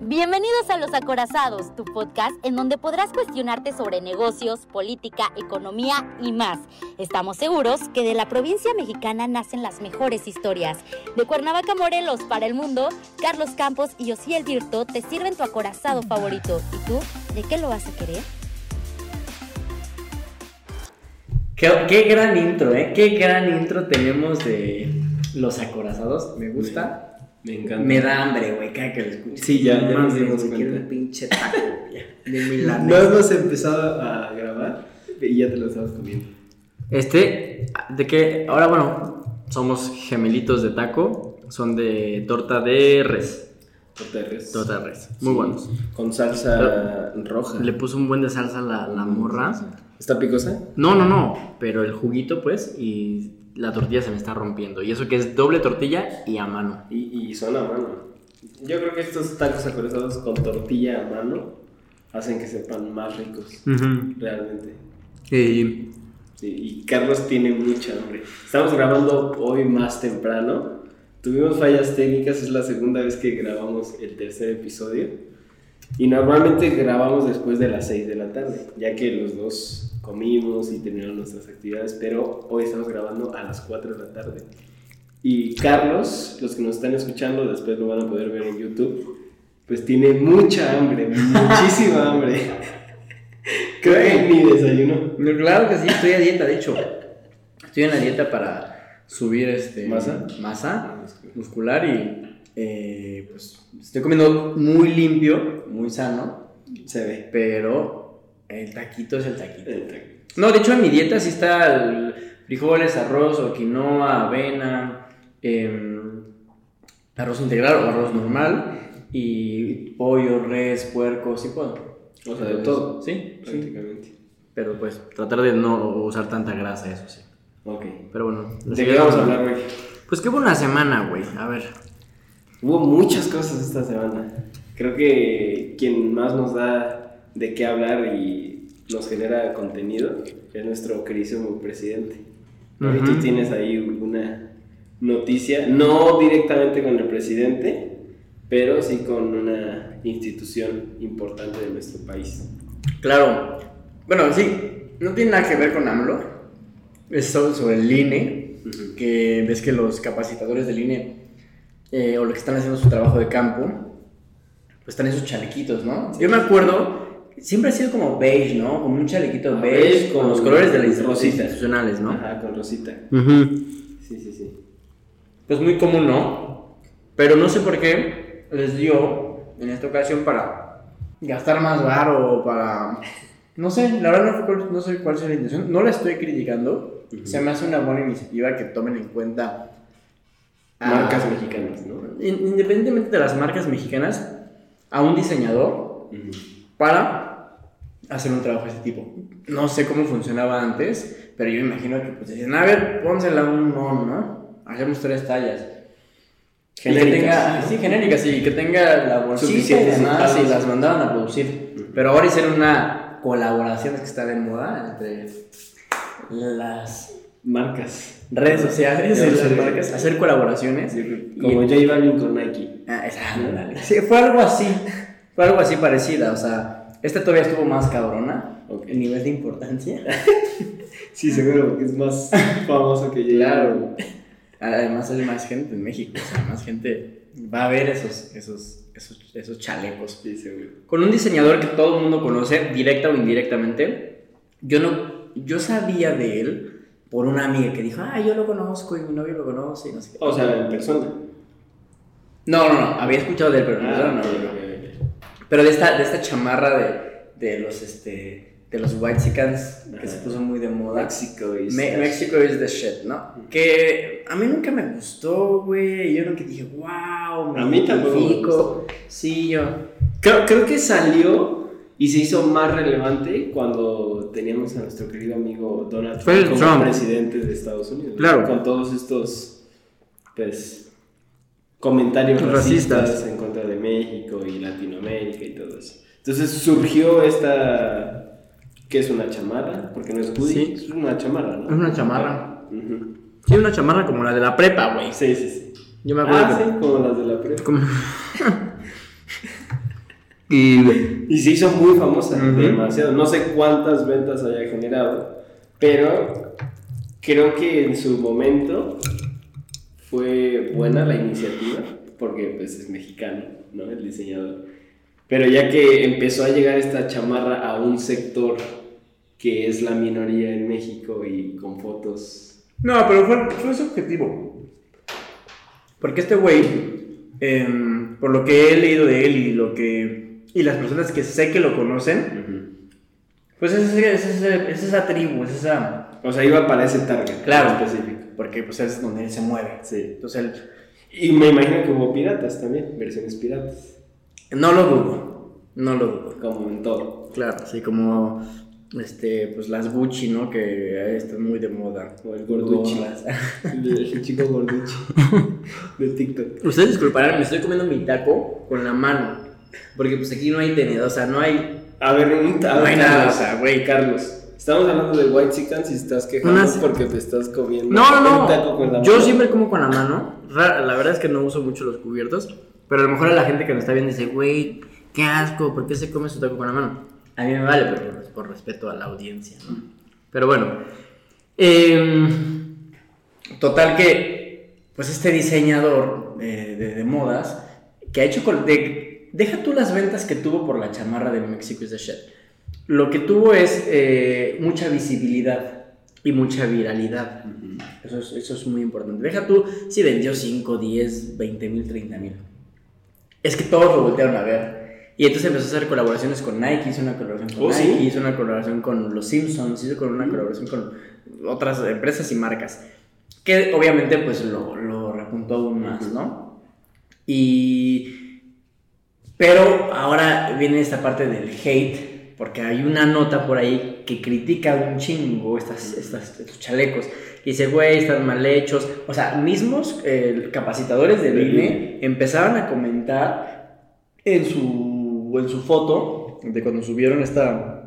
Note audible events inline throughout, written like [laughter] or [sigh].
Bienvenidos a Los Acorazados, tu podcast en donde podrás cuestionarte sobre negocios, política, economía y más. Estamos seguros que de la provincia mexicana nacen las mejores historias. De Cuernavaca, Morelos para el mundo, Carlos Campos y Osiel Virto te sirven tu acorazado favorito. ¿Y tú, de qué lo vas a querer? Qué, qué gran intro, ¿eh? Qué gran intro tenemos de Los Acorazados. Me gusta. Me encanta. Me da hambre, güey, cada que lo escucho. Sí, ya- ya No nos mames, dimos quiero cuenta. un pinche taco, güey, [laughs] de No hemos empezado a grabar y ya te lo estabas comiendo. Este, de que ahora, bueno, somos gemelitos de taco. Son de torta de res. Torta de res. Torta de res. Muy Sí. buenos. Con salsa roja. Le puso un buen de salsa a la, la morra. ¿Está picosa? No, no, no. Pero el juguito, pues, y la tortilla se me está rompiendo. Y eso que es doble tortilla y a mano. Y, y son a mano. Yo creo que estos tacos acorazados con tortilla a mano hacen que sepan más ricos. Realmente. Y Sí, y Carlos tiene mucha hambre. Estamos grabando hoy más temprano. Tuvimos fallas técnicas, es la segunda vez que grabamos el tercer episodio. Y normalmente grabamos después de las 6 de la tarde, ya que los dos comimos y terminamos nuestras actividades, pero hoy estamos grabando a las 4 de la tarde. Y Carlos, los que nos están escuchando, después lo van a poder ver en YouTube, pues tiene mucha hambre, muchísima [laughs] hambre. Creo que ni desayuno. Claro que sí, estoy a dieta, de hecho. Estoy en la dieta para subir este ¿Masa? masa muscular y eh, pues estoy comiendo muy limpio, muy sano, Se ve. pero el taquito es el taquito. El. No, de hecho en mi dieta sí está el frijoles, arroz o quinoa, avena, em, arroz integral o arroz normal y pollo, res, puerco, sí puedo. O sea, de todo. Sí, sí. Prácticamente. Pero pues tratar de no usar tanta grasa, eso sí. Ok. Pero bueno. ¿De qué vamos a hablar hoy? Pues qué buena semana, güey. A ver. Hubo muchas cosas esta semana. Creo que quien más nos da de qué hablar y nos genera contenido es nuestro queridísimo presidente. Y tú tienes ahí una noticia, no directamente con el presidente, pero sí con una institución importante de nuestro país. Claro. Bueno, sí. No tiene nada que ver con AMLO. Es sobre, sobre el INE. Que ves que los capacitadores del INE eh, o los que están haciendo su trabajo de campo, pues están en sus chalequitos, ¿no? Yo me acuerdo, siempre ha sido como beige, ¿no? Como un chalequito Ah, beige, beige con con los colores de las rosita. institucionales, ¿no? Ajá, con Rosita. Ujú. Sí, sí, sí. Pues muy común, ¿no? Pero no sé por qué les dio en esta ocasión para gastar más varo o para... No sé, la verdad no, fue no sé cuál es la intención. No la estoy criticando. Ujú. Se me hace una buena iniciativa que tomen en cuenta... a- Marcas mexicanas, ¿no? in- Independientemente de las marcas mexicanas, a un diseñador para hacer un trabajo de este tipo. No sé cómo funcionaba antes, pero yo imagino que pues decían, a ver, pónsela un mono, ¿no? Hacemos tres tallas. Y que Genéricas, tenga, ¿no? sí, genéricas, y que tenga la bolsita y demás, y las mandaban a producir. Pero ahora hicieron una colaboración que está de moda entre las Marcas. redes sociales las sé. marcas, hacer colaboraciones. Como Y- J Balvin con Nike. Ah, esa. Sí, fue algo así, fue algo así parecida, o sea, esta todavía estuvo más cabrona, Ok. el nivel de importancia. [laughs] Sí, seguro, porque es más [laughs] famoso que Claro. Además hay más gente en México, o sea, más gente va a ver esos, esos, esos, esos chalecos. Sí, seguro. Con un diseñador que todo el mundo conoce, directa o indirectamente, yo no, yo sabía de él por una amiga que dijo, ah, yo lo conozco y mi novio lo conoce y no sé qué. O sea, en persona. No, no, no, había escuchado de él, pero no, Ah, no, ok, no. Pero de esta, de esta chamarra de, de los, este, de los white que se puso muy de moda. México y Me- México is the shit, ¿no? Que a mí nunca me gustó, güey. Yo nunca dije, wow, me A mí tampoco me identifico". Sí, yo. Creo, creo que salió y se hizo más relevante cuando teníamos a nuestro querido amigo Donald Trump como Trump. presidente de Estados Unidos. Claro. Con todos estos, pues, comentarios Racistas. racistas en contra de México y Latinoamérica y todo eso. Entonces surgió esta que es una chamarra, porque no es hoodie, Sí. es una chamarra, ¿no? Es una chamarra. Ujú. Sí, una chamarra como la de la prepa, güey. Sí, sí, sí. Yo me acuerdo Ah, que... sí, como las de la prepa. como- [laughs] y... Y se hizo muy famosa, demasiado. No sé cuántas ventas haya generado, pero creo que en su momento fue buena la iniciativa, porque pues es mexicano, ¿no? El diseñador. Pero ya que empezó a llegar esta chamarra a un sector que es la minoría en México y con fotos... No, pero fue, fue su objetivo. Porque este güey, em, por lo que he leído de él y lo que y las personas que sé que lo conocen, pues es, es es esa tribu, es esa... O sea, iba para ese target Claro. específico. Porque pues es donde él se mueve. Sí. Entonces él... Y me imagino que hubo piratas también, versiones piratas, No lo dudo, no lo dudo. como en todo. Claro, así como este, pues las Gucci, ¿no? Que están muy de moda. O el gorduchi. El chico gorduchi [laughs] de TikTok. Ustedes disculparán, me estoy comiendo mi taco con la mano. Porque pues aquí no hay tenedor, o sea, no hay... A ver, un No hay nada, o sea, güey. Carlos. Estamos hablando de White Chickens y estás quejando Unas- porque te estás comiendo No, no, un taco no. con la Yo mano. siempre como con la mano. La verdad es que no uso mucho los cubiertos. Pero a lo mejor a la gente que nos está viendo dice, güey, qué asco, ¿por qué se come su taco con la mano? A mí me vale, pero por, por respeto a la audiencia, ¿no? Pero bueno. em, total que, pues este diseñador eh, de, de modas, que ha hecho... de- deja tú las ventas que tuvo por la chamarra de Mexico is the shit. Lo que tuvo es eh, mucha visibilidad y mucha viralidad. Eso es, eso es muy importante. Deja tú si vendió 5, 10, 20 mil, 30 mil. Es que todos lo voltearon a ver. Y entonces empezó a hacer colaboraciones con Nike, hizo una colaboración con Oh, ¿sí? Nike, hizo una colaboración con los Simpsons, hizo con una colaboración con otras empresas y marcas. Que obviamente pues lo, lo repuntó aún más, ¿no? Y... Pero ahora viene esta parte del hate, porque hay una nota por ahí que critica un chingo estas, estas, estos chalecos. Y dice, güey, están mal hechos. O sea, mismos eh, capacitadores del Del INE empezaban a comentar en su, en su foto, de cuando subieron esta,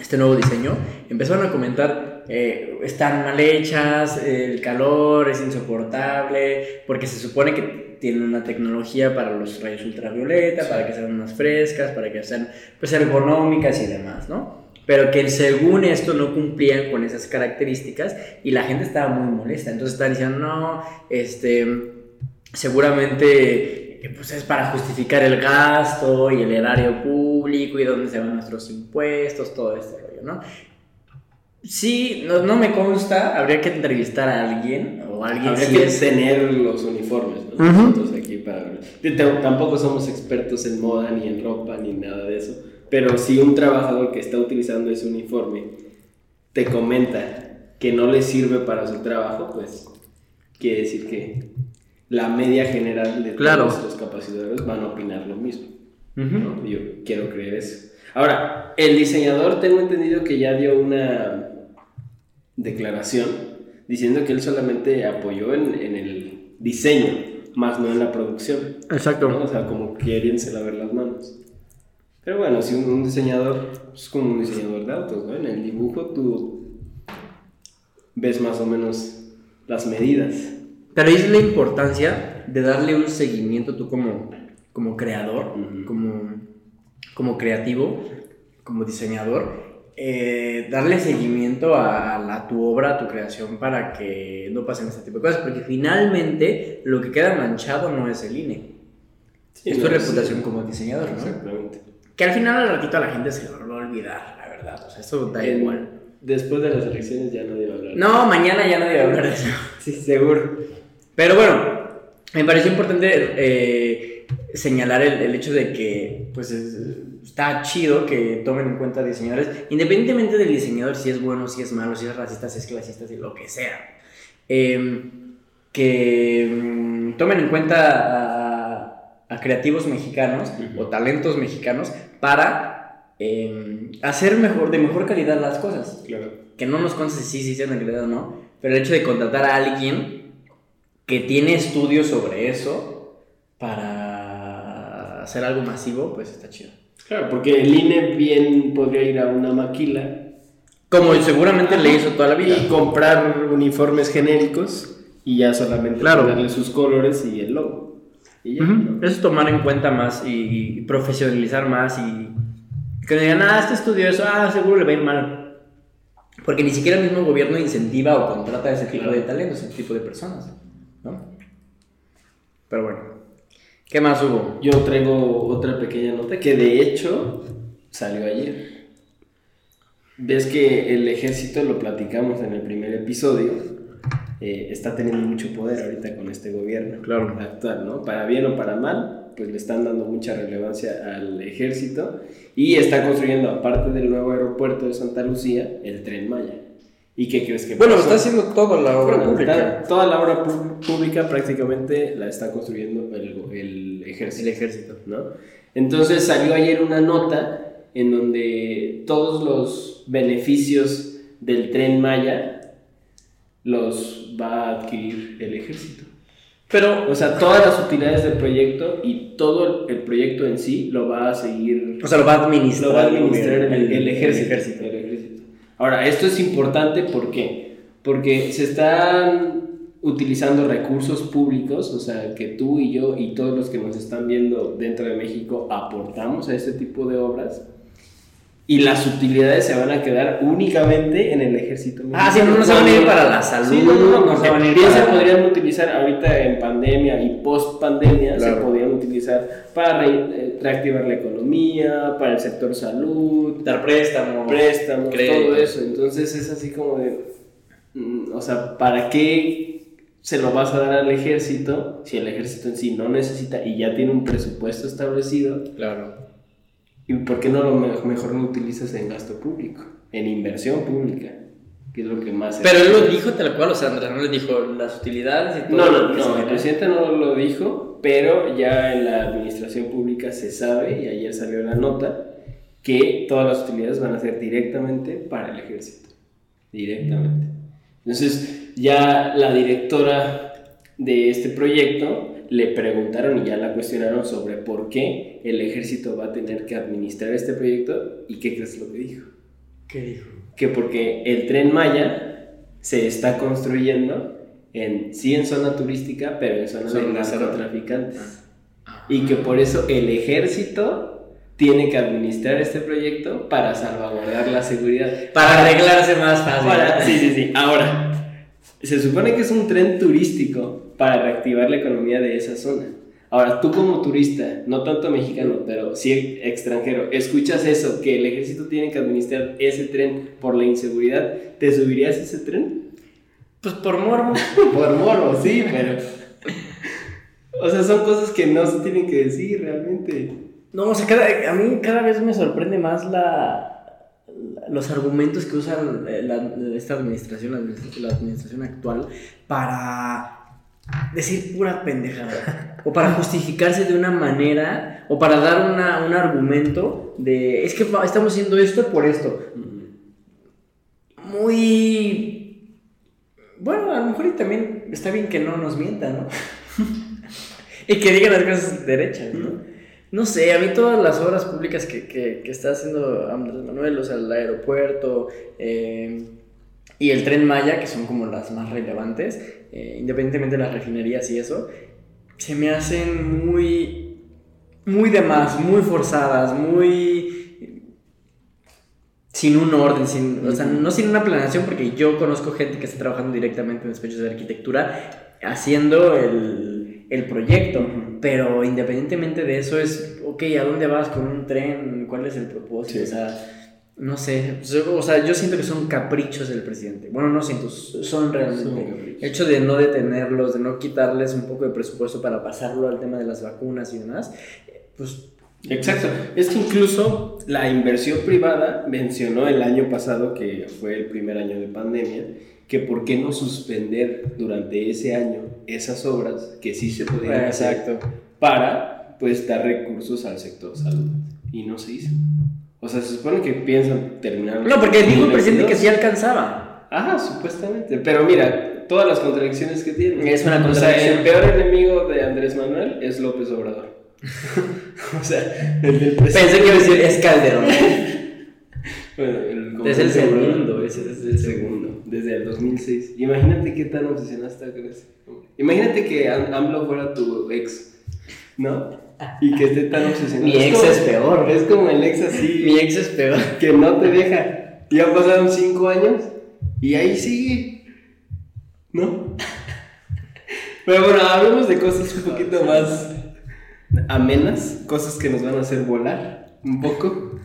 este nuevo diseño, empezaron a comentar, eh, están mal hechas, el calor es insoportable, porque se supone que tienen una tecnología para los rayos ultravioleta, para que sean más frescas, para que sean pues, ergonómicas y demás, ¿no? Pero que según esto no cumplían con esas características y la gente estaba muy molesta. Entonces estaban diciendo, no, este, seguramente pues es para justificar el gasto y el erario público y dónde se van nuestros impuestos, todo este rollo, ¿no? Sí, no, no me consta, habría que entrevistar a alguien o alguien Habría sí que es- tener los uniformes, ¿no? Nosotros aquí para Tampoco somos expertos en moda, ni en ropa, ni nada de eso. Pero si un trabajador que está utilizando ese uniforme te comenta que no le sirve para su trabajo, pues quiere decir que la media general de Claro. todos los capacitadores van a opinar lo mismo. Yo quiero creer eso. Ahora, el diseñador tengo entendido que ya dio una declaración diciendo que él solamente apoyó en, en el diseño, más no en la producción. Exacto. ¿no? O sea, como queriéndose lavar las manos. Pero bueno, si un, un diseñador es como un diseñador de autos, ¿no? En el dibujo tú ves más o menos las medidas. Pero es la importancia de darle un seguimiento tú como, como creador, Ujú. como, como creativo, como diseñador, eh, darle seguimiento a, a tu obra, a tu creación para que no pasen este tipo de cosas, porque finalmente lo que queda manchado no es el INE, Sí, es tu reputación sí. como diseñador, ¿no? Exactamente. Que al final al ratito a la gente se lo va a olvidar, la verdad, o sea, eso da En- igual. Después de las elecciones ya nadie va a hablar. No, mañana ya nadie va a hablar de eso. [laughs] Sí, seguro. Pero bueno, me pareció importante eh, señalar el, el hecho de que pues es- está chido que tomen en cuenta diseñadores, independientemente del diseñador, si es bueno, si es malo, si es racista, si es clasista, si lo que sea. Eh, que mm, tomen en cuenta a, a creativos mexicanos Ujú. o talentos mexicanos para eh, hacer mejor, de mejor calidad las cosas Claro. que no nos consta si sí sean de calidad o no, pero el hecho de contratar a alguien que tiene estudios sobre eso para hacer algo masivo, pues está chido. Claro, porque el INE bien podría ir a una maquila Como seguramente le hizo toda la vida. y comprar uniformes genéricos y ya solamente Claro. darle sus colores y el logo. Y ya, Ujú. ¿no? Eso es tomar en cuenta más y, y profesionalizar más y que digan, ah, este estudió eso, ah, seguro le va a ir mal. Porque ni siquiera el mismo gobierno incentiva o contrata a ese tipo de talentos, ese tipo de personas, ¿no? Pero bueno, ¿qué más hubo? Yo traigo otra pequeña nota que de hecho salió ayer. Ves que el ejército, lo platicamos en el primer episodio, eh, está teniendo mucho poder ahorita con este gobierno Claro. actual, ¿no? Para bien o para mal, pues le están dando mucha relevancia al ejército y está construyendo, aparte del nuevo aeropuerto de Santa Lucía, el tren Maya. ¿Y qué crees que Bueno, pasó? está haciendo toda la obra Bueno, pública. está- toda la obra pública prácticamente la está construyendo el, el ejército. El ejército. ¿no? Entonces salió ayer una nota en donde todos los beneficios del tren Maya los va a adquirir el ejército. Pero, O sea, todas las utilidades del proyecto y todo el, proyecto en sí lo va a seguir o sea, lo va a administrar, lo va a administrar el, el- el ejército, el ejército. el ejército. Ahora, esto es importante ¿por qué? Porque se están utilizando recursos públicos, o sea, que tú y yo y todos los que nos están viendo dentro de México aportamos a este tipo de obras y las utilidades se van a quedar únicamente en el ejército. Ah, sí, no, no se van a ir para la salud, Sí, no, no, no, no se van a ir para- se podrían utilizar ahorita en pandemia y post pandemia, se Claro. podrían utilizar para re- eh, reactivar la economía, para el sector salud, dar préstamos, préstamos, todo eso. Entonces es así como de, mm, o sea, ¿para qué se lo vas a dar al ejército si el ejército en sí no necesita y ya tiene un presupuesto establecido? Claro. ¿Y por qué no lo me- mejor lo utilizas en gasto público, en inversión pública? Que es lo que más... Pero él lo dijo tal cual, o sea, Andrés no le dijo las utilidades y todo. No, no, no, el presidente no lo dijo, pero ya en la administración pública se sabe, y ayer salió la nota, que todas las utilidades van a ser directamente para el ejército. Directamente. Entonces, ya la directora de este proyecto le preguntaron y ya la cuestionaron sobre por qué el ejército va a tener que administrar este proyecto y qué crees lo que dijo ¿Qué dijo? que porque el tren Maya se está construyendo en sí en zona turística, pero en zona de narcotraficantes. Y que por eso el ejército tiene que administrar este proyecto para salvaguardar la seguridad. Para arreglarse más fácil. Para- sí, sí, sí. Ahora, se supone que es un tren turístico para reactivar la economía de esa zona. Ahora, tú como turista, no tanto mexicano, pero sí extranjero, escuchas eso, que el ejército tiene que administrar ese tren por la inseguridad, ¿te subirías a ese tren? Pues por morbo. [laughs] Por morbo, sí, pero... O sea, son cosas que no se tienen que decir realmente. No, o sea, cada- a mí cada vez me sorprende más la, la- los argumentos que la- esta administración, la, administ- la administración actual, para decir pura pendejada. O para justificarse de una manera, o para dar una- un argumento de, es que estamos haciendo esto por esto. Muy... Bueno, a lo mejor y también está bien que no nos mientan, ¿no? [laughs] [laughs] y que digan las cosas derechas, ¿no? No sé, a mí todas las obras públicas que, que, que está haciendo Andrés Manuel, o sea, el aeropuerto eh, y el tren Maya, que son como las más relevantes, eh, independientemente de las refinerías y eso, se me hacen muy, muy de más, muy forzadas, muy sin un orden, sin, o sea, no sin una planeación, porque yo conozco gente que está trabajando directamente en despachos de arquitectura haciendo el, el proyecto, pero independientemente de eso es, ok, ¿a dónde vas con un tren? ¿Cuál es el propósito? Sí. O sea, no sé, o sea, yo siento que son caprichos del presidente. Bueno, no siento, son realmente. El hecho de no detenerlos, de no quitarles un poco de presupuesto para pasarlo al tema de las vacunas y demás, eh, pues Exacto. Es que incluso la inversión privada mencionó el año pasado, que fue el primer año de pandemia, que por qué no suspender durante ese año esas obras que sí se podían hacer Exacto. para pues dar recursos al sector salud. Y no se hizo. O sea, se supone que piensan terminar. No, porque dijo el presidente que 2022. sí alcanzaba. Ajá, supuestamente. Pero mira, todas las contradicciones que tiene. Es una O sea, contradicción. el peor enemigo de Andrés Manuel es López Obrador. [laughs] o sea, el del presidente. Pensé que iba a decir es Calderón. [laughs] Bueno, el Es el segundo, ese es el segundo. Desde el 2006. Imagínate qué tan obsesionada está con. Imagínate que Am- AMLO fuera tu ex, ¿no? Y que esté tan obsesionado. Mi ex es peor. Es como el ex así. [laughs] Mi ex es peor. que no te deja. Ya pasaron cinco años y ahí sigue. ¿No? Pero bueno, hablemos de cosas un poquito más amenas, cosas que nos van a hacer volar un poco.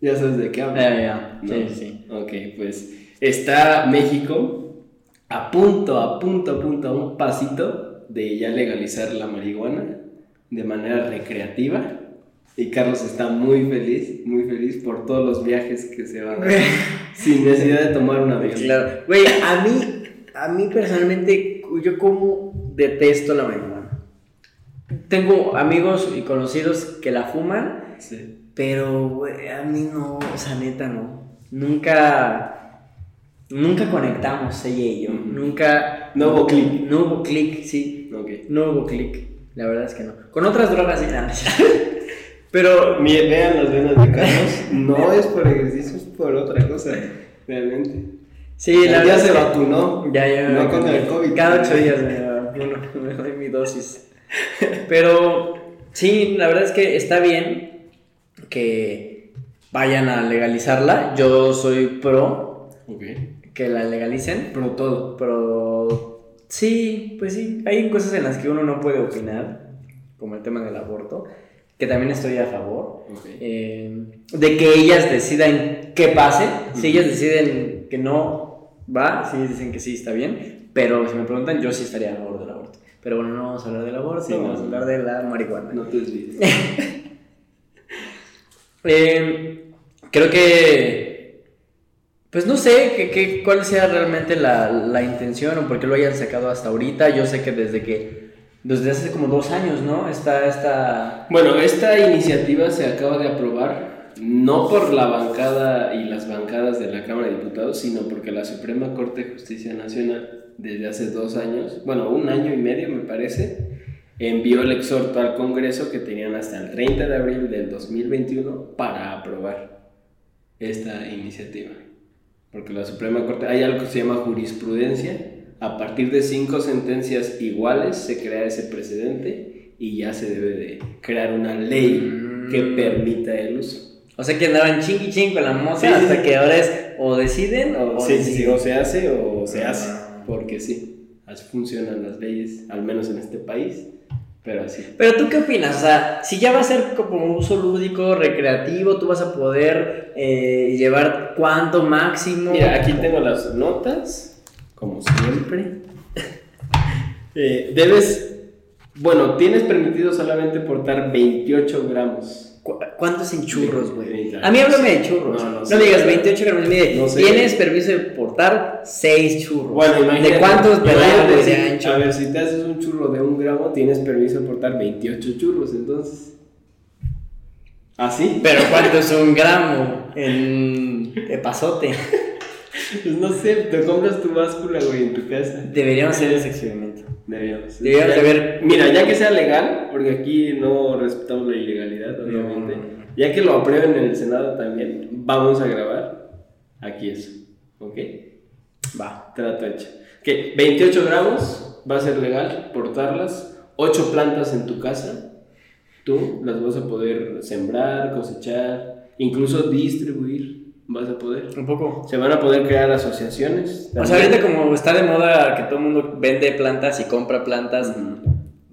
Ya sabes de qué hablo. Ya, ya. ¿no? Sí, sí. Ok, pues está México a punto, a punto, a punto, a un pasito de ya legalizar la marihuana de manera recreativa. Y Carlos está muy feliz, muy feliz por todos los viajes que se van a hacer [laughs] sin necesidad de tomar un avión. Claro. Güey, a mí, a mí personalmente, yo como detesto la marihuana. Tengo amigos y conocidos que la fuman, Sí. pero, güey, a mí no, o sea, neta no. Nunca, nunca conectamos ella y yo. Nunca. No hubo clic. No hubo clic, sí. Ok. No hubo clic. La verdad es que no. Con otras drogas sí, nada. [laughs] Pero Mi- Vean las venas de Carlos, no es por ejercicio, es por otra cosa, realmente. Sí, la ya verdad se vacunó. Ya, ya. No contra el COVID. Cada ocho días me, vacuno, [laughs] me doy mi dosis. [laughs] Pero sí, la verdad es que está bien que vayan a legalizarla. Yo soy pro Ok. que la legalicen. Pero todo. Pero sí, pues sí, hay cosas en las que uno no puede opinar, como el tema del aborto, que también estoy a favor. Ok. eh, de que ellas decidan qué pase. Si ellas deciden que no va, si ellas dicen que sí está bien. Pero si me preguntan, yo sí estaría a favor del aborto. Pero bueno, no vamos a hablar del aborto, Sí, no. vamos a hablar de la marihuana. No te desvíes. [laughs] Eh, creo que. Pues no sé que, que- cuál sea realmente la, la intención o por qué lo hayan sacado hasta ahorita. Yo sé que desde que. Desde hace como dos años, ¿no? Está esta. Bueno, esta iniciativa se acaba de aprobar no por la bancada y las bancadas de la Cámara de Diputados, sino porque la Suprema Corte de Justicia Nacional desde hace dos años, bueno, un año y medio me parece, envió el exhorto al Congreso que tenían hasta el 30 de abril del 2021 para aprobar esta iniciativa. Porque la Suprema Corte, hay algo que se llama jurisprudencia, a partir de cinco sentencias iguales se crea ese precedente y ya se debe de crear una ley que Mm. permita el uso. O sea que andaban chingui ching con la moza Sí, hasta sí. que ahora es o deciden o, sí, deciden. o se hace o se Ah. hace, porque sí, así funcionan las leyes, al menos en este país, pero así. Pero tú qué opinas? O sea, si ya va a ser como un uso lúdico, recreativo, tú vas a poder eh, llevar cuánto máximo. Mira, aquí tengo las notas, como siempre. [laughs] Eh, debes, bueno, tienes permitido solamente portar 28 gramos. ¿Cu- ¿Cuántos en churros, güey? A mí háblame de churros. No, No, no sé. digas 28 gramos. Mire, No sé. tienes permiso de portar 6 churros. Bueno, imagínate. ¿De cuántos pedazos de ancho? A ver, si te haces un churro de un gramo, tienes permiso de portar 28 churros, entonces. ¿Así? Pero [laughs] ¿cuánto es un gramo en epazote? Pues no sé, te compras tu báscula, güey, en tu casa. Deberíamos hacer ese experimento. Deberíamos. Deberíamos de ver. Mira, ya que sea legal, porque aquí no respetamos la ilegalidad, obviamente. No. Ya que lo aprueben en el Senado también, vamos a grabar aquí eso. ¿Ok? Va. Trato hecho. Que 28 gramos va a ser legal portarlas. 8 plantas en tu casa. Tú las vas a poder sembrar, cosechar, incluso distribuir. Vas a poder. Un poco. Se van a poder crear asociaciones. O sea, ahorita como está de moda que todo el mundo vende plantas y compra plantas,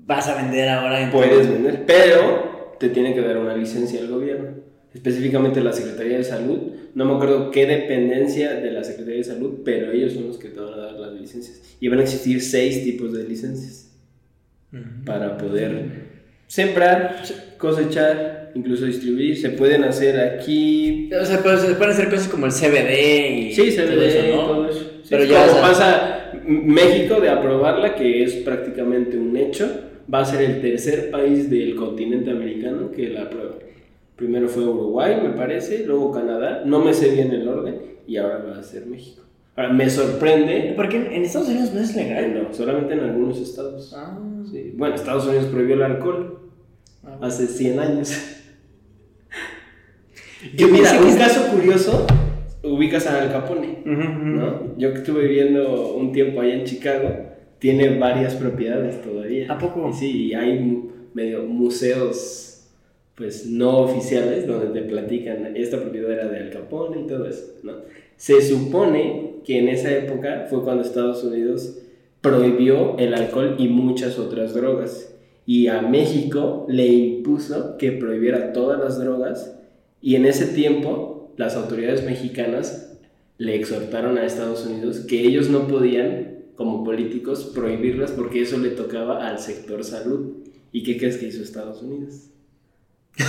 vas a vender ahora en Puedes vender, pero te tiene que dar una licencia el gobierno. Específicamente la Secretaría de Salud. No me acuerdo qué dependencia de la Secretaría de Salud, pero ellos son los que te van a dar las licencias. Y van a existir seis tipos de licencias para poder sembrar, cosechar, incluso distribuir. Se pueden hacer aquí. O sea, pero se pueden hacer cosas como el CBD y Sí, se todo eso, ¿no? todo eso. Sí, Pero ya, como pasa México de aprobarla, que es prácticamente un hecho, va a ser el tercer país del continente americano que la aprueba. Primero fue Uruguay, me parece, luego Canadá, no me sé bien el orden, y ahora va a ser México. Ahora, me sorprende, Porque en Estados Unidos no es eh, legal. no, solamente en algunos estados. Ah, Sí. Bueno, Estados Unidos prohibió el alcohol ah. hace 100 años. Yo mira, un caso curioso, ubicas a Al Capone, Ujú, ujú. ¿no? Yo que estuve viviendo un tiempo allá en Chicago, tiene varias propiedades todavía. ¿A poco? Sí, y hay medio museos pues no oficiales donde te platican esta propiedad era de Al Capone y todo eso, ¿no? Se supone que en esa época fue cuando Estados Unidos prohibió el alcohol y muchas otras drogas y a México le impuso que prohibiera todas las drogas y en ese tiempo las autoridades mexicanas le exhortaron a Estados Unidos que ellos no podían como políticos prohibirlas porque eso le tocaba al sector salud. ¿Y qué crees que hizo Estados Unidos? [laughs]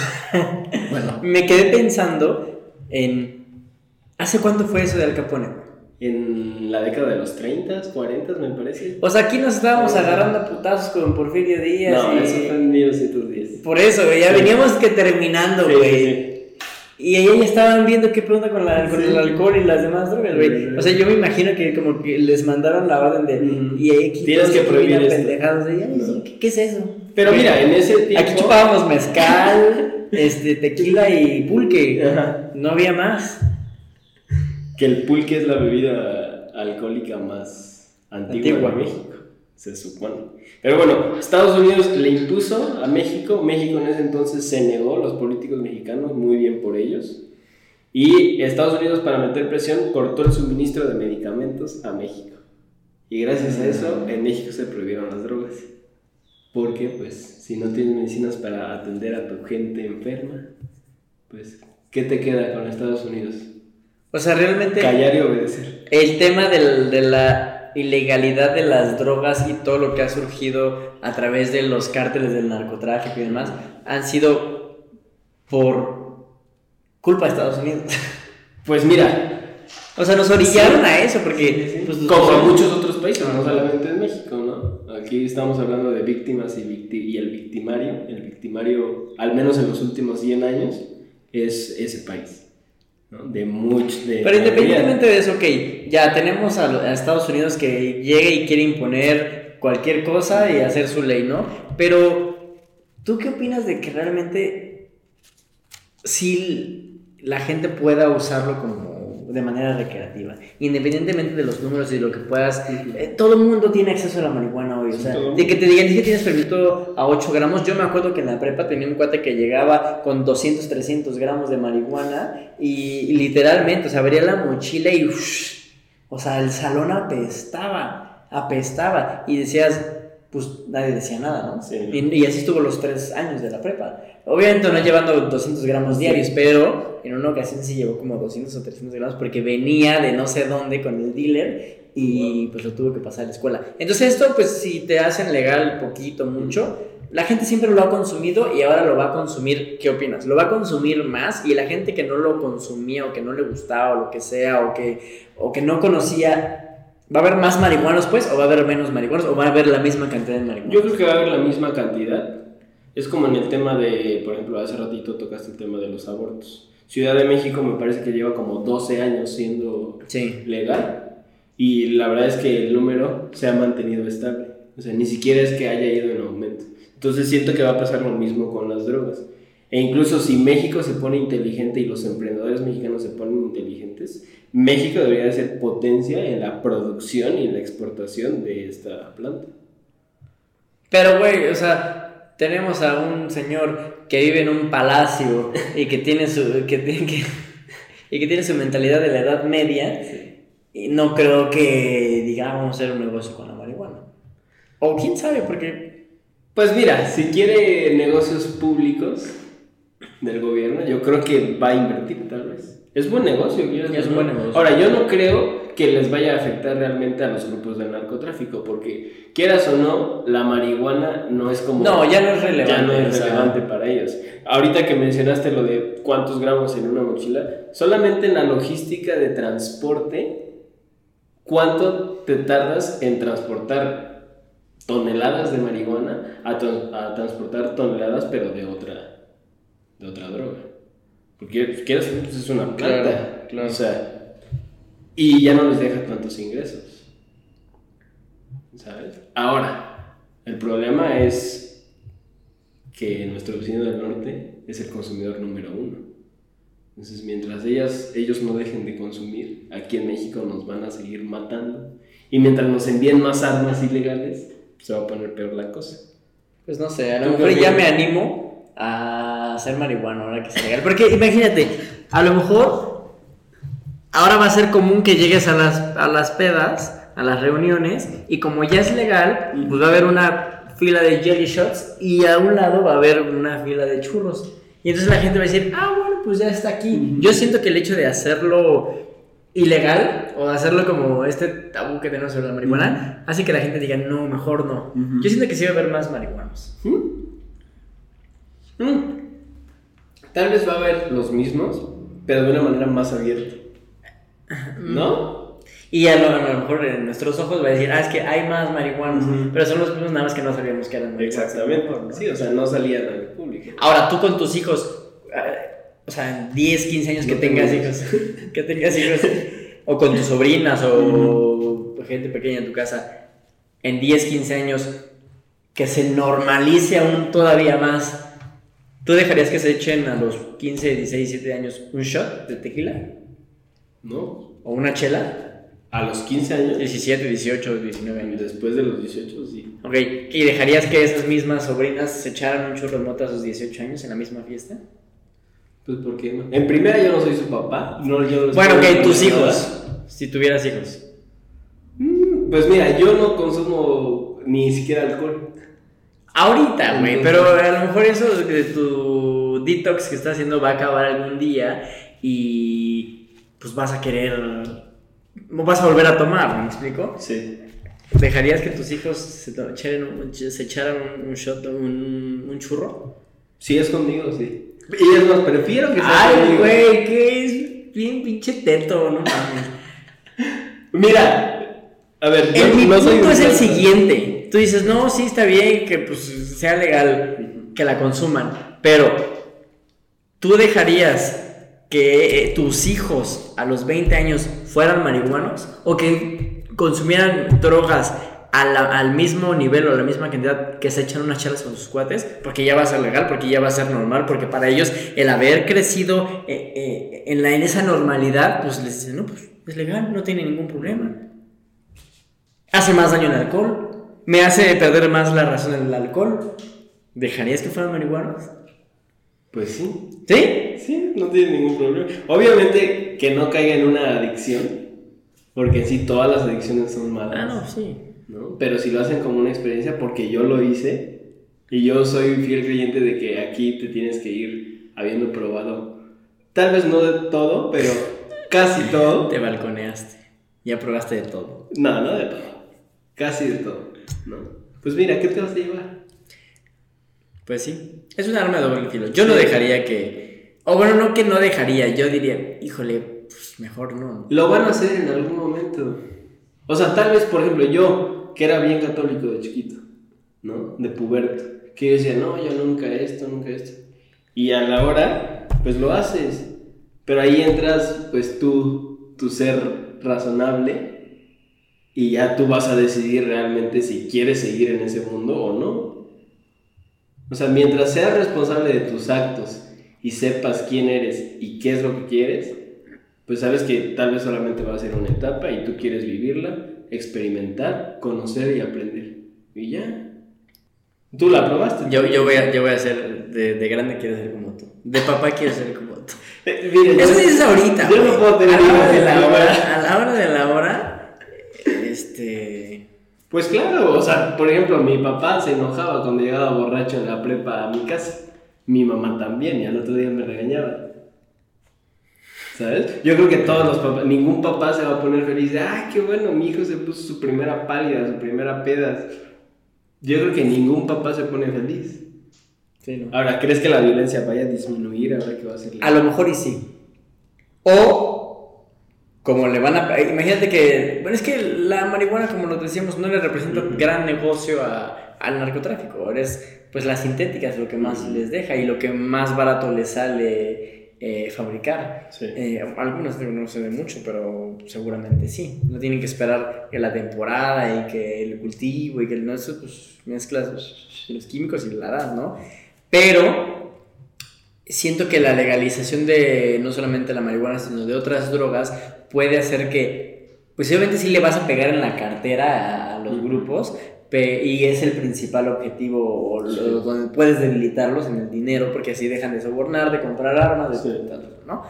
Bueno, me quedé pensando en. ¿Hace cuánto fue eso de Al Capone? En la década de los 30, 40, me parece. O sea, aquí nos estábamos agarrando a putazos con Porfirio Díaz. No, y- eso fue en 1910. Por eso, güey, ya Sí. veníamos que terminando, Sí, güey. sí. Y ahí ya estaban viendo qué pregunta con, la, con el alcohol y las demás drogas, güey. O sea, yo me imagino que como que les mandaron la orden de... Ujú. Y ahí aquí Tienes que prohibir esto. pendejados de, "Ay, No. ¿qué, qué es eso? Pero mira, en ese tiempo. Aquí chupábamos mezcal, [laughs] este, tequila y pulque. Ajá. No había más. Que el pulque es la bebida alcohólica más antigua, Antigua. de México, se supone. Pero bueno, Estados Unidos le impuso a México, México en ese entonces se negó, los políticos mexicanos, muy bien por ellos. Y Estados Unidos, para meter presión, cortó el suministro de medicamentos a México. Y gracias a eso, en México se prohibieron las drogas. Porque, pues, si no tienes medicinas para atender a tu gente enferma, pues, ¿qué te queda con Estados Unidos? O sea, realmente... Callar y obedecer. El tema del- de la ilegalidad de las drogas y todo lo que ha surgido a través de los cárteles del narcotráfico y demás han sido por culpa de Estados Unidos. [laughs] Pues mira, O sea, nos orillaron a eso porque... sí. pues, como pues, muchos otros países, no solamente en México, ¿no? Aquí estamos hablando de víctimas y, victi- y el victimario. El victimario, al menos en los últimos 100 años, es ese país, ¿no? De muchos... De Pero independientemente de eso, ok, ya tenemos a, a Estados Unidos que llega y quiere imponer cualquier cosa y hacer su ley, ¿no? Pero, ¿tú qué opinas de que realmente si la gente pueda usarlo como de manera recreativa, independientemente de los números y de lo que puedas, eh, todo el mundo tiene acceso a la marihuana hoy, o sea, de que te digan "Es que tienes permiso a 8 gramos, yo me acuerdo que en la prepa tenía un cuate que llegaba con 200, 300 gramos de marihuana y, y literalmente, o sea, abría la mochila y, uff, o sea, el salón apestaba, apestaba y decías, pues nadie decía nada, ¿no? Sí. Y, y así estuvo los tres años de la prepa. Obviamente no llevando 200 gramos diarios, pero en una ocasión sí llevó como 200 o 300 gramos porque venía de no sé dónde con el dealer y pues lo tuvo que pasar a la escuela. Entonces esto pues si te hacen legal poquito, mucho, la gente siempre lo ha consumido y ahora lo va a consumir, ¿qué opinas? ¿Lo va a consumir más? Y la gente que no lo consumía o que no le gustaba o lo que sea o que, o que no conocía, ¿va a haber más marihuanos pues? ¿O va a haber menos marihuanos? ¿O va a haber la misma cantidad de marihuanos? Yo creo que va a haber la misma cantidad. Es como en el tema de, por ejemplo, hace ratito tocaste el tema de los abortos. Ciudad de México me parece que lleva como 12 años siendo Sí. legal y la verdad es que el número se ha mantenido estable. O sea, ni siquiera es que haya ido en aumento. Entonces siento que va a pasar lo mismo con las drogas. E incluso si México se pone inteligente y los emprendedores mexicanos se ponen inteligentes, México debería de ser potencia en la producción y en la exportación de esta planta. Pero, güey, o sea, tenemos a un señor que vive en un palacio y que tiene su, que que- y que tiene su mentalidad de la Edad Media. Y no creo que diga, vamos a hacer un negocio con la marihuana. O quién sabe, porque... Pues mira, si quiere negocios públicos del gobierno, yo creo que va a invertir tal vez. Es buen negocio, quieras Es buen negocio. Ahora, yo no creo que les vaya a afectar realmente a los grupos del narcotráfico, porque quieras o no, la marihuana no es como... No, ya no es relevante. ya no es o sea, relevante para ellos. Ahorita que mencionaste lo de cuántos gramos en una mochila, solamente en la logística de transporte, ¿cuánto te tardas en transportar toneladas de marihuana a, a transportar toneladas pero de otra, de otra droga? Porque quieras pues es una planta. Claro, claro. O sea, y ya no les deja tantos ingresos. ¿Sabes? Ahora, el problema es que nuestro vecino del norte es el consumidor número uno. Entonces, mientras ellas, ellos no dejen de consumir, aquí en México nos van a seguir matando. Y mientras nos envíen más armas ilegales, se va a poner peor la cosa. Pues no sé, a ¿Tú lo mejor ya me animo a hacer marihuana ahora que es legal. Porque imagínate, a lo mejor ahora va a ser común que llegues a las, a las pedas, a las reuniones, y como ya es legal, pues va a haber una fila de jelly shots y a un lado va a haber una fila de churros. Y entonces la gente va a decir, ah, bueno, pues ya está aquí. Yo siento que el hecho de hacerlo ilegal o hacerlo como este tabú que tenemos sobre la marihuana hace que la gente diga, no, mejor no. Yo siento que sí va a haber más marihuanos. Mm. Tal vez va a haber los mismos, pero de una manera más abierta. ¿No? Y a lo, a lo mejor en nuestros ojos va a decir, ah, es que hay más marihuanos. Ujú. Pero son los mismos nada más que no sabíamos que eran marihuanos. Exactamente. ¿no? Sí, o sea, no salían al público. Ahora, tú con tus hijos, eh, o sea, en 10, 15 años que No tengas tengo hijos, [laughs] que tengas hijos, o con tus sobrinas o gente pequeña en tu casa, en 10, 15 años, que se normalice aún todavía más. ¿Tú dejarías que se echen a los 15, 16, 17 años un shot de tequila? ¿No? ¿O una chela? A los 15 años. 17, 18, 19 años. Después de los 18, sí. Ok, ¿y dejarías que esas mismas sobrinas se echaran un churro de mota a sus 18 años en la misma fiesta? Pues, ¿por qué no? En primera, yo no soy su papá. No, yo no Bueno, ok, tus hijos. Si tuvieras hijos. Mm, Pues mira, yo no consumo ni siquiera alcohol. Ahorita, güey, pero a lo mejor eso de tu detox que estás haciendo va a acabar algún día y pues vas a querer. Vas a volver a tomar, ¿me explico? Sí. ¿Dejarías que tus hijos se, echaran un, se echaran un, un shot, un, un churro? Sí, es conmigo, sí. Y es más, prefiero que sea Ay, güey, que es bien pinche teto, no mames. [laughs] Mira, a ver, yo El, mi no punto un es el siguiente. Tú dices, no, sí está bien que pues sea legal que la consuman, pero tú dejarías que eh, tus hijos a los 20 años fueran marihuanos o que consumieran drogas al mismo nivel o a la misma cantidad que se echan unas charlas con sus cuates, porque ya va a ser legal, porque ya va a ser normal, porque para ellos el haber crecido eh, eh, en, en esa normalidad, pues les dicen, no, pues es legal, no tiene ningún problema hace más daño el alcohol, me hace perder más la razón del alcohol. ¿Dejarías que fueran marihuanos? Pues sí. ¿Sí? Sí, no tiene ningún problema. Obviamente que no caiga en una adicción, porque en sí todas las adicciones son malas. Ah, no, sí. ¿no? Pero si lo hacen como una experiencia, porque yo lo hice, y yo soy fiel creyente de que aquí te tienes que ir habiendo probado, tal vez no de todo, pero casi todo. [laughs] Te balconeaste. Ya probaste de todo. No, no de todo. Casi de todo, ¿no? Pues mira, ¿qué te vas a llevar? Pues sí. Es un arma de doble filo. Yo no dejaría que. O bueno, no que no dejaría. Yo diría, híjole, pues mejor no. Lo van a hacer en algún momento. O sea, tal vez, por ejemplo, yo, que era bien católico de chiquito, ¿no? De puberto, que yo decía, no, yo nunca esto, nunca esto. Y a la hora, pues lo haces. Pero ahí entras, pues tú, tu ser razonable, y ya tú vas a decidir realmente si quieres seguir en ese mundo o no. O sea, mientras seas responsable de tus actos y sepas quién eres y qué es lo que quieres, pues sabes que tal vez solamente va a ser una etapa y tú quieres vivirla, experimentar, conocer y aprender. Y ya. Tú la probaste. Yo, yo, voy, a, yo voy a ser. De, de grande quiero ser como tú. De papá quiero ser como tú. [laughs] Miren, Eso dices ahorita. Yo no puedo tener a la hora de la hora. A la hora de la hora. Este. Pues claro, o sea, por ejemplo, mi papá se enojaba cuando llegaba borracho en la prepa a mi casa. Mi mamá también, y al otro día me regañaba. ¿Sabes? Yo creo que todos los papás, ningún papá se va a poner feliz de, ay, qué bueno, mi hijo se puso su primera pálida, su primera peda. Yo creo que ningún papá se pone feliz. Sí, no. Ahora, ¿crees que la violencia vaya a disminuir ahora que va a ser A lo mejor y sí. O como le van a... Imagínate que... Bueno, es que la marihuana, como nos decíamos, no le representa gran negocio a- al narcotráfico. Ahora es, pues, las sintéticas lo que más les deja y lo que más barato les sale eh, fabricar. Sí. Eh, algunas no sé de mucho, pero seguramente sí. No tienen que esperar que la temporada y que el cultivo y que el no, eso, pues mezclas los químicos y la das, ¿no? Pero siento que la legalización de no solamente la marihuana, sino de otras drogas puede hacer que, pues obviamente sí le vas a pegar en la cartera a, los grupos, y es el principal objetivo, o donde puedes debilitarlos en el dinero, porque así dejan de sobornar, de comprar armas, de ¿no?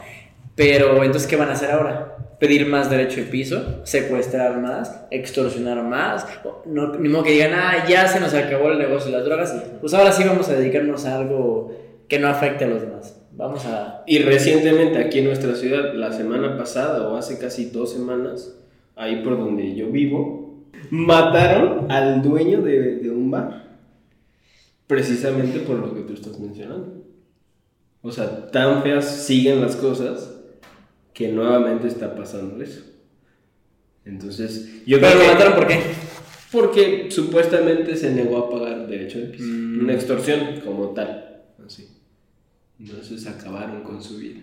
Pero entonces, ¿qué van a hacer ahora? Pedir más derecho de piso, secuestrar más, extorsionar más. No, ni modo que digan, ah, ya se nos acabó el negocio de las drogas, pues ahora sí vamos a dedicarnos a algo que no afecte a los demás. Vamos a... Y recientemente aquí en nuestra ciudad, la semana pasada o hace casi dos semanas, ahí por donde yo vivo, mataron al dueño de, de un bar. Precisamente por lo que tú estás mencionando. O sea, tan feas siguen las cosas que nuevamente está pasando eso. Entonces, yo ¿Pero lo mataron por qué? Porque supuestamente se negó a pagar derecho de piso. Mm. Una extorsión como tal. Así. Entonces acabaron con su vida.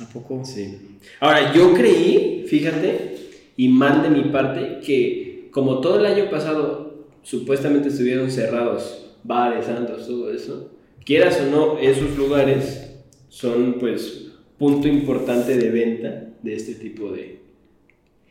¿A poco? Sí. Ahora, yo creí, fíjate, y mal de mi parte, que como todo el año pasado supuestamente estuvieron cerrados bares, santos, todo eso, quieras o no, esos lugares son pues punto importante de venta de este tipo de,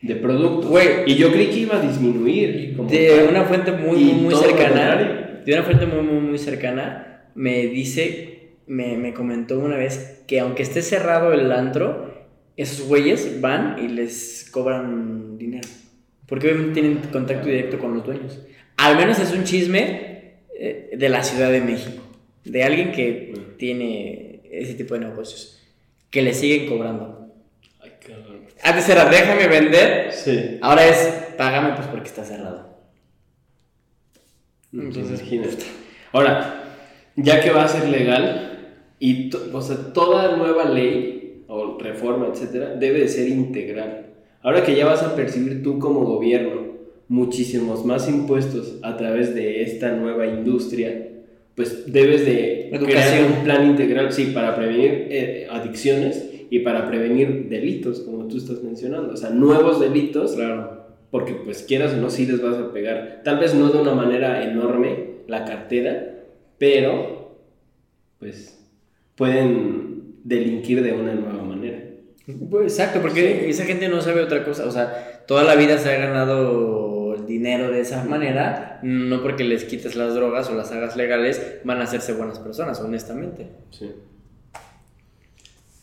de productos. y yo creí que iba a disminuir. de una fuente muy, muy, cercana, de una fuente muy, muy, muy cercana, me dice, me, me comentó una vez que aunque esté cerrado el antro, esos güeyes van y les cobran dinero. Porque obviamente tienen contacto directo con los dueños. Al menos es un chisme eh, de la Ciudad de México. De alguien que tiene ese tipo de negocios que le siguen cobrando. Ay. Antes era déjame vender. Sí. Ahora es págame pues porque está cerrado. Entonces. Ahora, ya que va a ser legal, y o sea, toda nueva ley o reforma, etcétera, debe de ser integral. Ahora que ya vas a percibir tú como gobierno muchísimos más impuestos a través de esta nueva industria, pues debes de crear un plan integral, sí, para prevenir eh, adicciones y para prevenir delitos, como tú estás mencionando, o sea, nuevos delitos, claro, porque pues quieras o no, sí les vas a pegar, tal vez no de una manera enorme la cartera, pero pues pueden delinquir de una nueva manera. Pues, exacto, porque esa gente no sabe otra cosa, o sea, toda la vida se ha ganado dinero de esa manera, no porque les quites las drogas o las hagas legales, van a hacerse buenas personas, honestamente. Sí.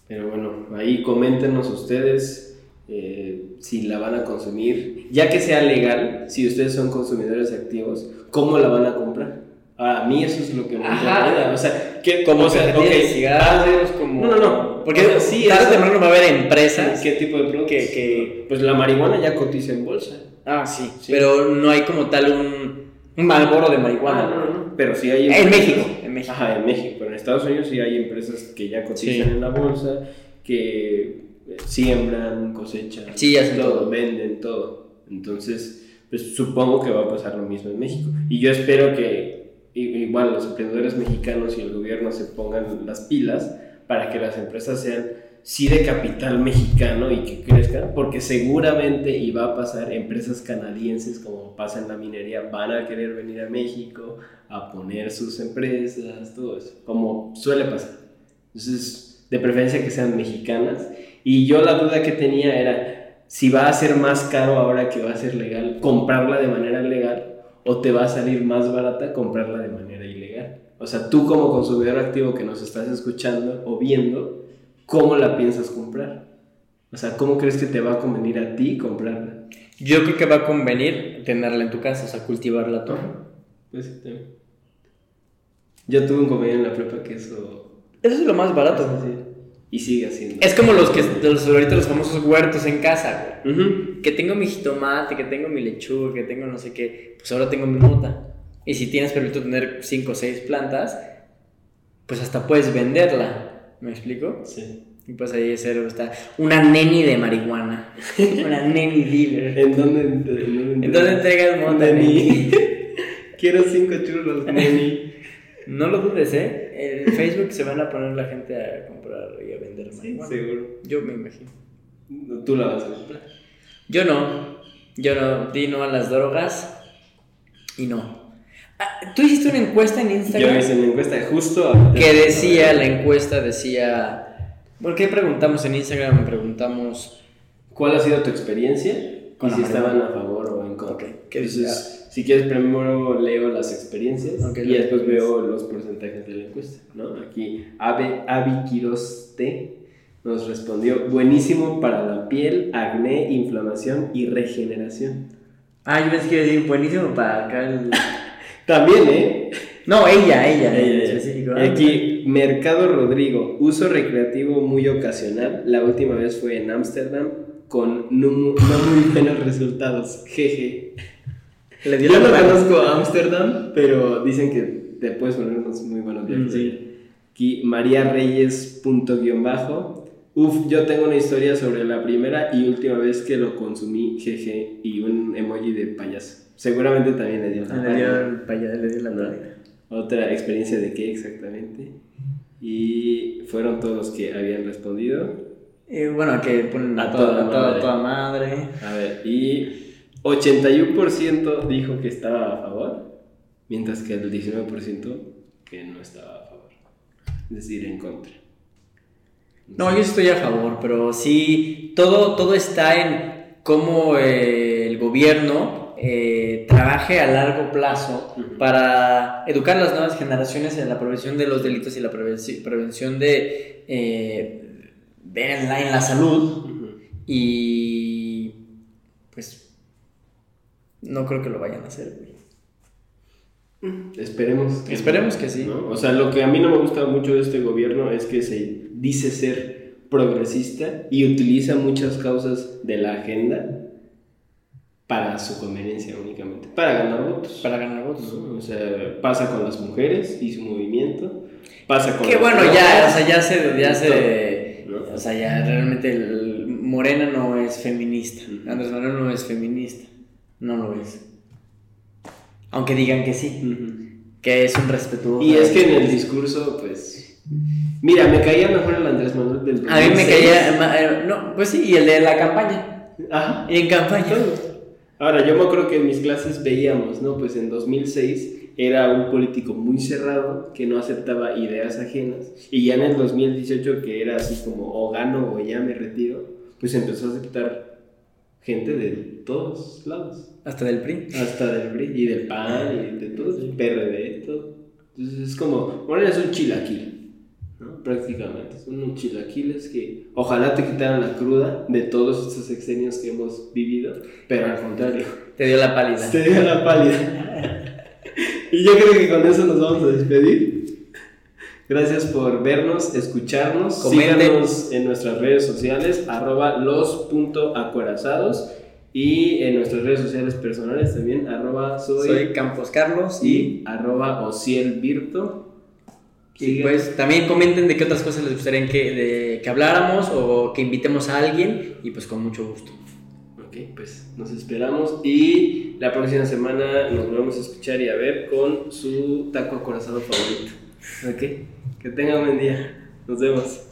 Pero bueno, ahí coméntenos ustedes eh, si la van a consumir, ya que sea legal, si ustedes son consumidores activos, ¿cómo la van a comprar? A mí eso es lo que me interesa. O sea, ¿qué, como o sea, cigarros, como... No, no, no. Porque sí, tarde o temprano va a haber empresas. ¿Qué tipo de productos? Que, que, pues la marihuana ya cotiza en bolsa. Ah, sí, Pero no hay como tal un, un malboro de marihuana. Ah, no, no, Pero sí hay. En México. En México. Ajá, en México. Pero en Estados Unidos sí hay empresas que ya cotizan en la bolsa, que eh, siembran, cosechan. Sí, hacen todo. Venden todo. Entonces, pues supongo que va a pasar lo mismo en México. Y yo espero que igual los emprendedores mexicanos y el gobierno se pongan las pilas para que las empresas sean sí de capital mexicano y que crezcan, porque seguramente, y va a pasar, empresas canadienses, como pasa en la minería, van a querer venir a México a poner sus empresas, todo eso, como suele pasar. Entonces, de preferencia que sean mexicanas. Y yo la duda que tenía era si va a ser más caro ahora que va a ser legal comprarla de manera legal o te va a salir más barata comprarla de manera ilegal. O sea, tú como consumidor activo que nos estás escuchando o viendo, ¿cómo la piensas comprar? O sea, ¿cómo crees que te va a convenir a ti comprarla? Yo creo que va a convenir tenerla en tu casa, o sea, cultivarla tú. Pues sí, Yo tuve un compañero en la prepa que eso... Eso es lo más barato. Sí, Y sigue haciendo. Es como los que los, ahorita los famosos huertos en casa, Que tengo mi jitomate, que tengo mi lechuga, que tengo no sé qué. Pues ahora tengo mi mota. Y si tienes permitido tener 5 o 6 plantas, pues hasta puedes venderla. ¿Me explico? Sí. Y pues ahí cero está una neni de marihuana. [laughs] una neni dealer. ¿En dónde, en ¿En dónde entregas mota, neni? [laughs] Quiero cinco churros, neni. [laughs] No lo dudes, ¿eh? En Facebook se van a poner la gente a comprar y a vender marihuana. Sí, seguro. Yo me imagino. Tú la vas a comprar. Yo no. Yo no. Di no a las drogas y no. Ah, Tú hiciste una encuesta en Yo Instagram hice una encuesta justo que decía, la encuesta decía, ¿por qué preguntamos en Instagram? Preguntamos, ¿Cuál ha sido tu experiencia? Con y si estaban a favor o en contra. Ok, ¿qué Entonces, si quieres, primero leo las experiencias y después veo los porcentajes de la encuesta. ¿no? Aquí, Ave, Avi Quiroz T nos respondió: buenísimo para la piel, acné, inflamación y regeneración. ah, yo pensé que decir, buenísimo para acá el... [laughs] También, ¿eh? No, ella, ella, en Eh, específico. aquí, Mercado Rodrigo, uso recreativo muy ocasional. La última vez fue en Ámsterdam con no muy [laughs] buenos resultados. Jeje. Le dio Yo no mano. conozco a Ámsterdam, pero dicen que te puedes poner unos muy buenos viajes. Mm, sí. allá. Aquí, María Reyes, punto guion bajo. Uf, yo tengo una historia sobre la primera y última vez que lo consumí, jeje, y un emoji de payaso. Seguramente también le dio la Le dio el paya- le dio la pálida. Otra experiencia de qué exactamente. Y fueron todos los que habían respondido. Y bueno, que ponen a, A toda, toda a toda, madre. toda madre. A ver, y 81% dijo que estaba a favor, mientras que el 19% que no estaba a favor. Es decir, en contra. No, yo estoy a favor, pero sí, todo, todo está en cómo eh, el gobierno eh, trabaje a largo plazo para educar a las nuevas generaciones en la prevención de los delitos y la prevenci- prevención de, eh, de en, la, en la salud y pues no creo que lo vayan a hacer. güey. Esperemos. que Esperemos no, que sí. ¿no? O sea, lo que a mí no me gusta mucho de este gobierno es que se dice ser progresista y utiliza muchas causas de la agenda para su conveniencia únicamente, para ganar votos. Para ganar votos. ¿no? O sea, pasa con las mujeres y su movimiento, pasa con Que bueno, ya, o sea, ya se, ya se, ¿no? o sea, ya realmente el Morena no es feminista. Andrés Manuel no es feminista, no lo es. Aunque digan que sí, que es un respetuoso. Y es que en el discurso, pues. Mira, me caía mejor el Andrés Manuel del A mí me 2006. caía, eh, no, pues sí, y el de la campaña, Ajá. y en campaña. Ahora, yo me acuerdo que en mis clases veíamos, ¿no? Pues en 2006 era un político muy cerrado que no aceptaba ideas ajenas. Y ya en el 2018, que era así como o gano o ya me retiro, pues empezó a aceptar gente de todos lados. Hasta del PRI. Hasta del PRI y del PAN y de todo, el PRD, todo. Entonces es como, bueno, es un chilaquil, ¿no? Prácticamente. Son un chilaquiles que ojalá te quitaran la cruda de todos estos sexenios que hemos vivido, pero al contrario, Te dio la pálida. te dio la pálida. [laughs] y yo creo que con eso nos vamos a despedir. Gracias por vernos, escucharnos. Comenten. Síganos en nuestras redes sociales, arroba los.acorazados. Y en nuestras redes sociales personales también, arroba soy, Soy Campos Carlos y, y arroba ocielvirto. y pues también comenten de qué otras cosas les gustaría que, de- que habláramos o que invitemos a alguien y pues con mucho gusto. Ok, pues nos esperamos y la próxima semana nos volvemos a escuchar y a ver con su taco acorazado favorito. Ok, que tengan buen día. Nos vemos.